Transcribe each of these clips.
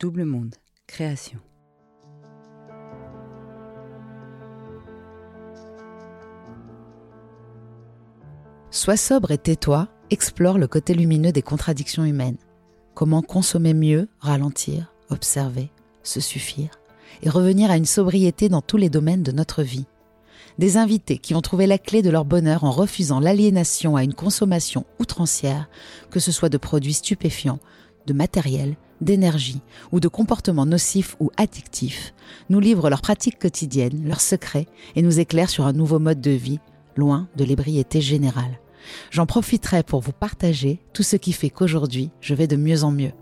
Double Monde, création. Sois sobre et tais-toi, explore le côté lumineux des contradictions humaines. Comment consommer mieux, ralentir, observer, se suffire, et revenir à une sobriété dans tous les domaines de notre vie. Des invités qui ont trouvé la clé de leur bonheur en refusant l'aliénation à une consommation outrancière, que ce soit de produits stupéfiants, de matériel, d'énergie ou de comportements nocifs ou addictifs, nous livrent leurs pratiques quotidiennes, leurs secrets et nous éclairent sur un nouveau mode de vie, loin de l'ébriété générale. J'en profiterai pour vous partager tout ce qui fait qu'aujourd'hui, je vais de mieux en mieux.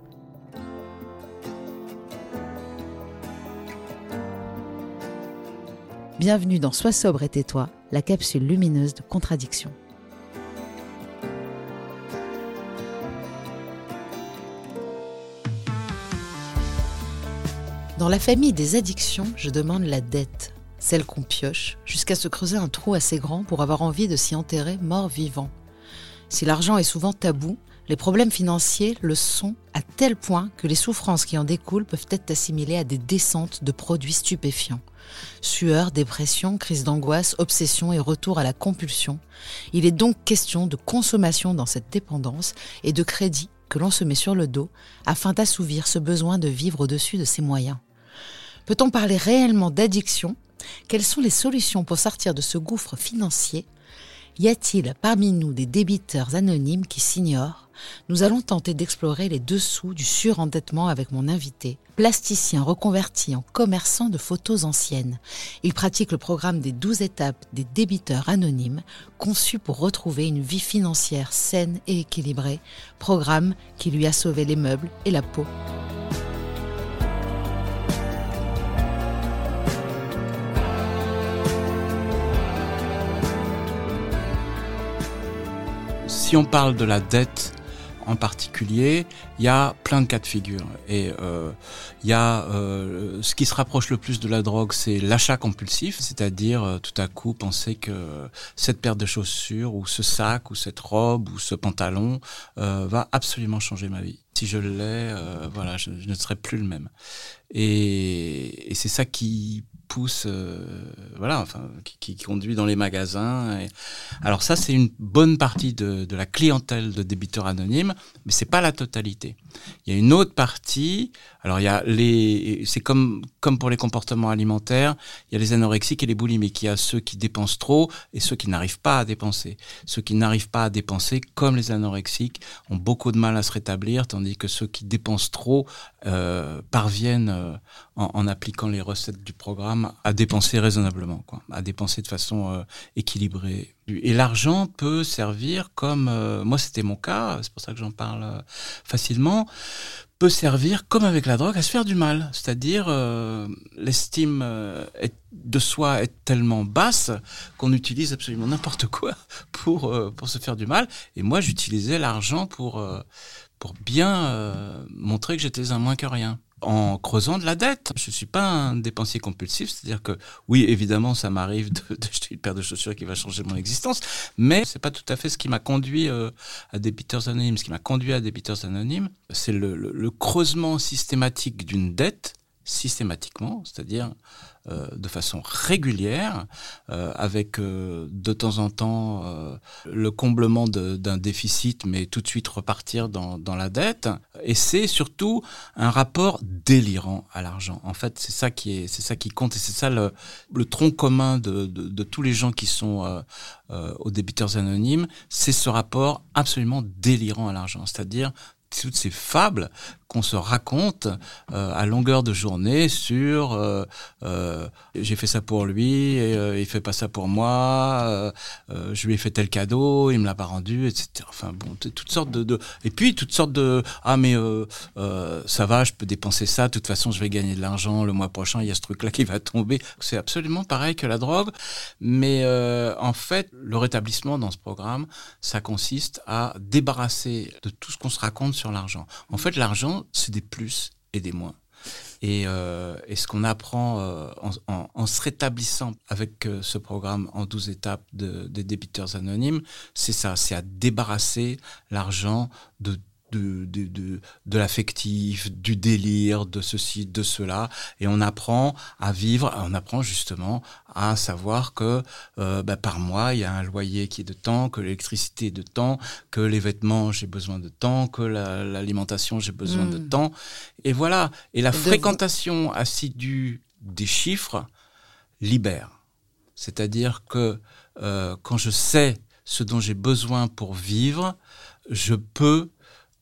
Bienvenue dans Sois sobre et tais-toi, la capsule lumineuse de contradiction. Dans la famille des addictions, je demande la dette, celle qu'on pioche, jusqu'à se creuser un trou assez grand pour avoir envie de s'y enterrer mort-vivant. Si l'argent est souvent tabou, les problèmes financiers le sont à tel point que les souffrances qui en découlent peuvent être assimilées à des descentes de produits stupéfiants. Sueur, dépression, crise d'angoisse, obsession et retour à la compulsion. Il est donc question de consommation dans cette dépendance et de crédit que l'on se met sur le dos afin d'assouvir ce besoin de vivre au-dessus de ses moyens. Peut-on parler réellement d'addiction? Quelles sont les solutions pour sortir de ce gouffre financier? Y a-t-il parmi nous des débiteurs anonymes qui s'ignorent? Nous allons tenter d'explorer les dessous du surendettement avec mon invité, plasticien reconverti en commerçant de photos anciennes. Il pratique le programme des 12 étapes des débiteurs anonymes, conçu pour retrouver une vie financière saine et équilibrée, programme qui lui a sauvé les meubles et la peau. Si on parle de la dette en particulier, il y a plein de cas de figure. Et euh, il y a euh, ce qui se rapproche le plus de la drogue, c'est l'achat compulsif, c'est-à-dire euh, tout à coup penser que cette paire de chaussures ou ce sac ou cette robe ou ce pantalon va absolument changer ma vie. Si je l'ai, voilà, je, ne serai plus le même. Et, c'est ça qui pousse, euh, voilà, enfin, qui, conduit dans les magasins. Alors ça, c'est une bonne partie de, de, la clientèle de débiteurs anonymes, mais c'est pas la totalité. Il y a une autre partie. Alors il y a les, c'est comme comme pour les comportements alimentaires, il y a les anorexiques et les boulimiques. Il y a ceux qui dépensent trop et ceux qui n'arrivent pas à dépenser. Ceux qui n'arrivent pas à dépenser, comme les anorexiques, ont beaucoup de mal à se rétablir, tandis que ceux qui dépensent trop euh, parviennent euh, en, appliquant les recettes du programme, à dépenser raisonnablement, quoi, à dépenser de façon euh, équilibrée. Et l'argent peut servir comme, euh, moi c'était mon cas, c'est pour ça que j'en parle facilement, peut servir, comme avec la drogue, à se faire du mal. C'est-à-dire, l'estime de soi est tellement basse qu'on utilise absolument n'importe quoi pour, pour se faire du mal. Et moi, j'utilisais l'argent pour, pour bien montrer que j'étais un moins que rien en creusant de la dette. Je suis pas un dépensier compulsif, c'est-à-dire que oui, évidemment, ça m'arrive d'acheter une paire de chaussures qui va changer mon existence, mais c'est pas tout à fait ce qui m'a conduit euh, à Débiteurs Anonymes. Ce qui m'a conduit à Débiteurs Anonymes, c'est le creusement systématique d'une dette systématiquement, c'est-à-dire euh, de façon régulière, euh, avec euh, de temps en temps le comblement d'un déficit, mais tout de suite repartir dans, dans la dette. Et c'est surtout un rapport délirant à l'argent. En fait, c'est ça qui est, c'est ça qui compte, et c'est ça le, le, tronc commun de, de, de, tous les gens qui sont aux débiteurs anonymes, c'est ce rapport absolument délirant à l'argent, c'est-à-dire toutes ces fables qu'on se raconte euh, à longueur de journée sur euh, euh, j'ai fait ça pour lui et il fait pas ça pour moi je lui ai fait tel cadeau il me l'a pas rendu etc enfin bon toutes sortes de, de, et puis toutes sortes de ah mais ça va je peux dépenser ça de toute façon je vais gagner de l'argent le mois prochain il y a ce truc là qui va tomber. C'est absolument pareil que la drogue. Mais en fait le rétablissement dans ce programme ça consiste à débarrasser de tout ce qu'on se raconte l'argent en fait l'argent c'est des plus et des moins. Et, euh, ce qu'on apprend euh, en, se rétablissant avec euh, ce programme en 12 étapes de, des débiteurs anonymes, c'est ça, c'est à débarrasser l'argent de de, de, de, de l'affectif, du délire, de ceci, de cela, et on apprend à vivre, on apprend justement à savoir que euh, bah, par mois, il y a un loyer qui est de temps, que l'électricité est de temps, que les vêtements, j'ai besoin de temps, que l'alimentation, la, j'ai besoin mmh. de hmm. temps, et voilà. Et la fréquentation assidue des chiffres libère. C'est-à-dire que euh, quand je sais ce dont j'ai besoin pour vivre, je peux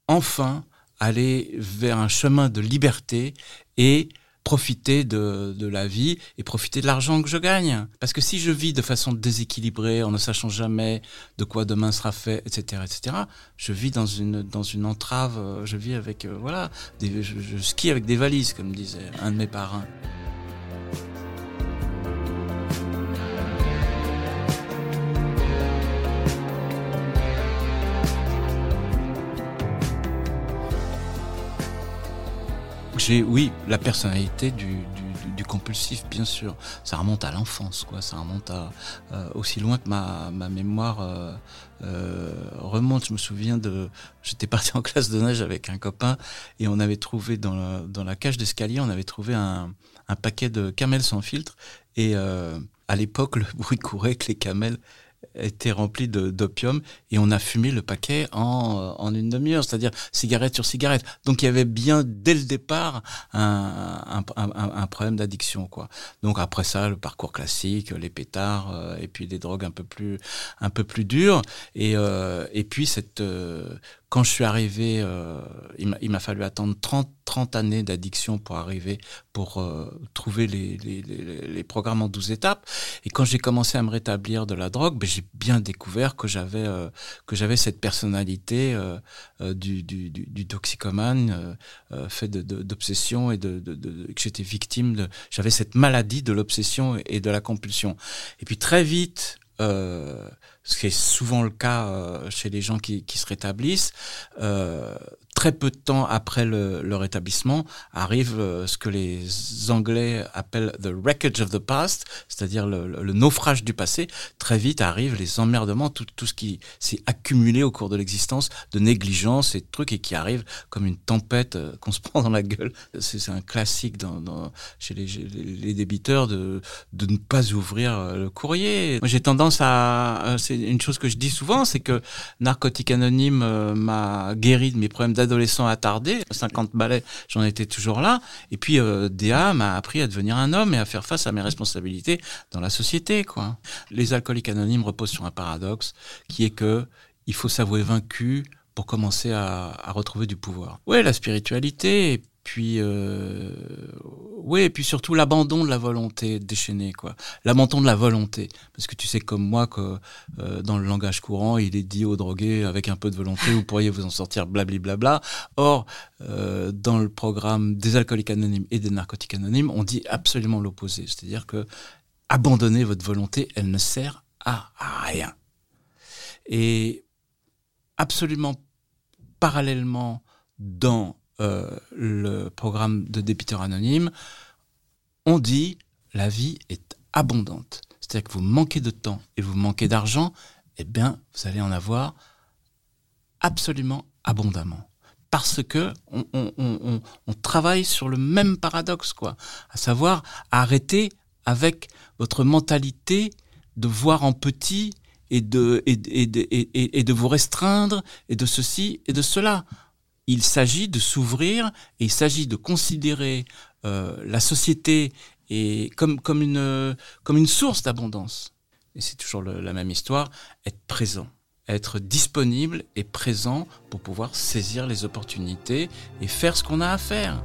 enfin aller vers un chemin de liberté et profiter de, de, la vie et profiter de l'argent que je gagne. Parce que si je vis de façon déséquilibrée, en ne sachant jamais de quoi demain sera fait, etc., etc., je vis dans une, dans une entrave, je vis avec, euh, voilà, je, je skie avec des valises, comme disait un de mes parrains. Oui, la personnalité du, compulsif, bien sûr. Ça remonte à l'enfance, quoi. Ça remonte à euh, aussi loin que ma, mémoire euh, euh, remonte. Je me souviens de, j'étais parti en classe de neige avec un copain et on avait trouvé dans la, cage d'escalier, on avait trouvé un, un paquet de camels sans filtre. Et à l'époque, le bruit courait que les camels était rempli d'opium et on a fumé le paquet en, en une demi-heure, c'est-à-dire cigarette sur cigarette. Donc il y avait bien dès le départ un, un, problème d'addiction, quoi. Donc après ça, le parcours classique, les pétards euh, et puis des drogues un peu plus un peu plus dures et euh, et puis cette euh, quand je suis arrivé, euh, il m'a fallu attendre 30, 30 années d'addiction pour arriver, pour euh, trouver les, les, les, les, programmes en 12 étapes. Et quand j'ai commencé à me rétablir de la drogue, ben, j'ai bien découvert que j'avais euh, que j'avais cette personnalité euh, euh, du, du, du, toxicomane, euh, fait d'obsession et de, de, de, que j'étais victime de. J'avais cette maladie de l'obsession et de la compulsion. Et puis très vite, euh, ce qui est souvent le cas euh, chez les gens qui, se rétablissent, euh, très peu de temps après le, le rétablissement, arrive euh, ce que les Anglais appellent the wreckage of the past, c'est-à-dire le, le, naufrage du passé. Très vite arrivent les emmerdements, tout, tout ce qui s'est accumulé au cours de l'existence, de négligence et de trucs, et qui arrive comme une tempête euh, qu'on se prend dans la gueule. C'est un classique dans, dans, chez les, les, débiteurs de, de ne pas ouvrir euh, le courrier. J'ai tendance à... C'est une chose que je dis souvent, c'est que Narcotique Anonyme m'a guéri de mes problèmes d'addiction adolescent attardé, 50 balais, j'en étais toujours là. Et puis euh, DA m'a appris à devenir un homme et à faire face à mes responsabilités dans la société. Quoi. Les alcooliques anonymes reposent sur un paradoxe qui est que il faut s'avouer vaincu pour commencer à, à retrouver du pouvoir. Oui, la spiritualité puis euh, oui, et puis surtout l'abandon de la volonté déchaînée, quoi. L'abandon de la volonté, parce que tu sais comme moi que euh, dans le langage courant, il est dit aux drogués avec un peu de volonté, vous pourriez vous en sortir, blablabla. Or, euh, dans le programme des alcooliques anonymes et des narcotiques anonymes, on dit absolument l'opposé, c'est-à-dire que abandonner votre volonté, elle ne sert à rien. Et absolument parallèlement dans le programme de débiteur anonyme, on dit la vie est abondante. C'est-à-dire que vous manquez de temps et vous manquez d'argent, eh bien, vous allez en avoir absolument abondamment. Parce que on, on, travaille sur le même paradoxe, quoi. À savoir arrêter avec votre mentalité de voir en petit et de, et, et, et de vous restreindre et de ceci et de cela il s'agit de s'ouvrir et il s'agit de considérer euh, la société et comme, comme, une, comme une source d'abondance. Et c'est toujours la même histoire, être présent, être disponible et présent pour pouvoir saisir les opportunités et faire ce qu'on a à faire.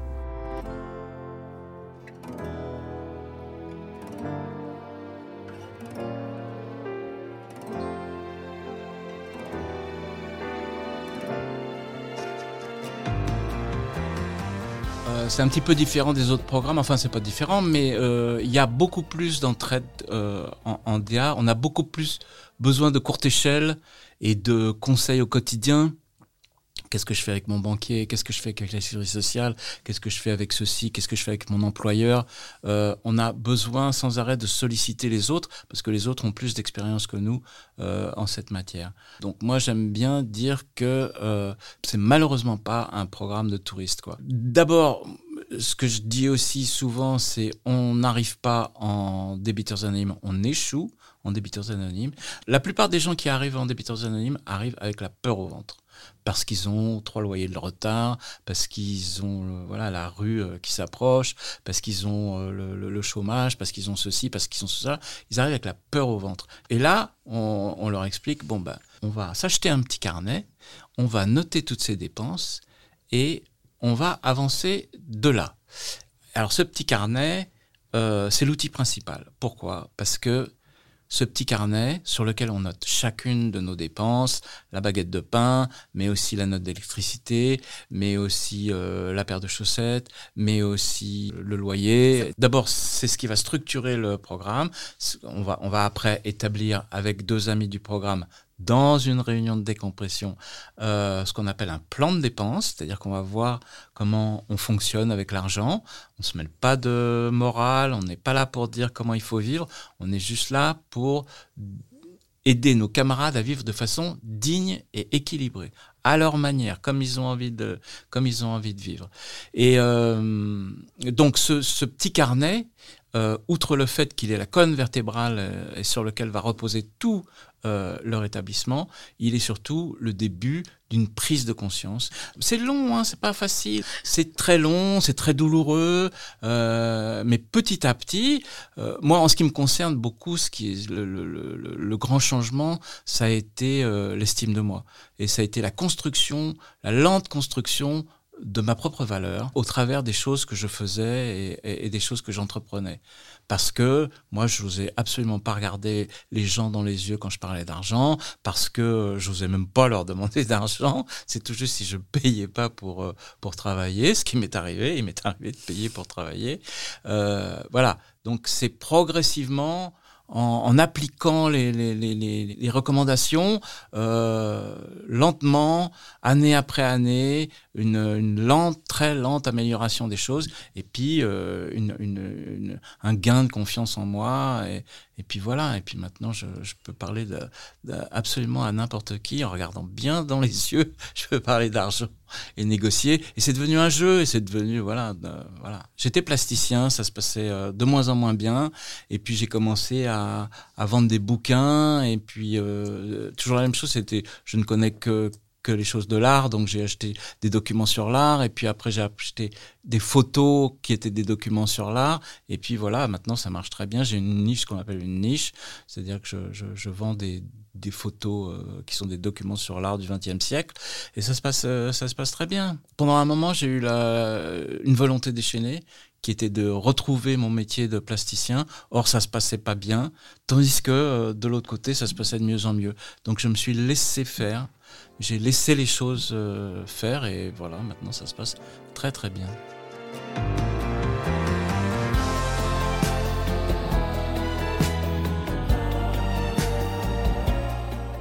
C'est un petit peu différent des autres programmes. Enfin, c'est pas différent, mais euh, il y a beaucoup plus d'entraide euh, en, en, DA. On a beaucoup plus besoin de courte échelle et de conseils au quotidien. Qu'est-ce que je fais avec mon banquier? Qu'est-ce que je fais avec la sécurité sociale? Qu'est-ce que je fais avec ceci? Qu'est-ce que je fais avec mon employeur? Euh, On a besoin sans arrêt de solliciter les autres parce que les autres ont plus d'expérience que nous euh, en cette matière. Donc moi j'aime bien dire que euh, c'est malheureusement pas un programme de touristes. D'abord, ce que je dis aussi souvent, c'est on n'arrive pas en débiteurs anonymes, on échoue en débiteurs anonymes. La plupart des gens qui arrivent en débiteurs anonymes arrivent avec la peur au ventre parce qu'ils ont trois loyers de retard, parce qu'ils ont euh, voilà la rue euh, qui s'approche, parce qu'ils ont euh, le, chômage, parce qu'ils ont ceci, parce qu'ils ont ça. Ils arrivent avec la peur au ventre. Et là, on, leur explique bon ben, on va s'acheter un petit carnet, on va noter toutes ces dépenses et on va avancer de là. Alors ce petit carnet, c'est l'outil principal. Pourquoi? Parce que ce petit carnet sur lequel on note chacune de nos dépenses, la baguette de pain, mais aussi la note d'électricité, mais aussi euh, la paire de chaussettes, mais aussi le loyer. D'abord, c'est ce qui va structurer le programme. On va, on va après établir avec deux amis du programme dans une réunion de décompression euh, ce qu'on appelle un plan de dépenses, c'est-à-dire qu'on va voir comment on fonctionne avec l'argent. On se mêle pas de morale, on n'est pas là pour dire comment il faut vivre, on est juste là pour aider nos camarades à vivre de façon digne et équilibrée, à leur manière, comme ils ont envie de, comme ils ont envie de vivre. Et euh, donc ce, petit carnet, euh, outre le fait qu'il est la colonne vertébrale et sur lequel va reposer tout euh, leur établissement, il est surtout le début d'une prise de conscience. C'est long, hein, c'est pas facile, c'est très long, c'est très douloureux, euh, mais petit à petit, euh, moi en ce qui me concerne beaucoup, ce qui est le, le, le, le grand changement, ça a été euh, l'estime de moi et ça a été la construction, la lente construction de ma propre valeur au travers des choses que je faisais et, des choses que j'entreprenais. Parce que moi, je n'osais absolument pas regarder les gens dans les yeux quand je parlais d'argent, parce que je n'osais même pas leur demander d'argent. C'est tout juste si je payais pas pour, euh, pour travailler, ce qui m'est arrivé. Il m'est arrivé de payer pour travailler. Euh, voilà. Donc c'est progressivement en, appliquant les, les, les, les recommandations euh, lentement, année après année, une, une, lente, très lente amélioration des choses, et puis euh, une, une, un gain de confiance en moi, et, et puis voilà, et puis maintenant je, je peux parler de, absolument à n'importe qui en regardant bien dans les yeux, je peux parler d'argent et négocier, et c'est devenu un jeu, et c'est devenu, voilà, voilà. J'étais plasticien, ça se passait euh, de moins en moins bien, et puis j'ai commencé à, à, vendre des bouquins, et puis euh, toujours la même chose, c'était, je ne connais que que les choses de l'art, donc j'ai acheté des documents sur l'art, et puis après j'ai acheté des photos qui étaient des documents sur l'art, et puis voilà, maintenant ça marche très bien, j'ai une niche qu'on appelle une niche, c'est-à-dire que je, je, je, vends des, des photos euh, qui sont des documents sur l'art du XXe siècle, et ça se passe, euh, ça se passe très bien. Pendant un moment, j'ai eu la, une volonté déchaînée qui était de retrouver mon métier de plasticien. Or, ça se passait pas bien, tandis que euh, de l'autre côté, ça se passait de mieux en mieux. Donc, je me suis laissé faire, j'ai laissé les choses faire, et voilà, maintenant, ça se passe très très bien.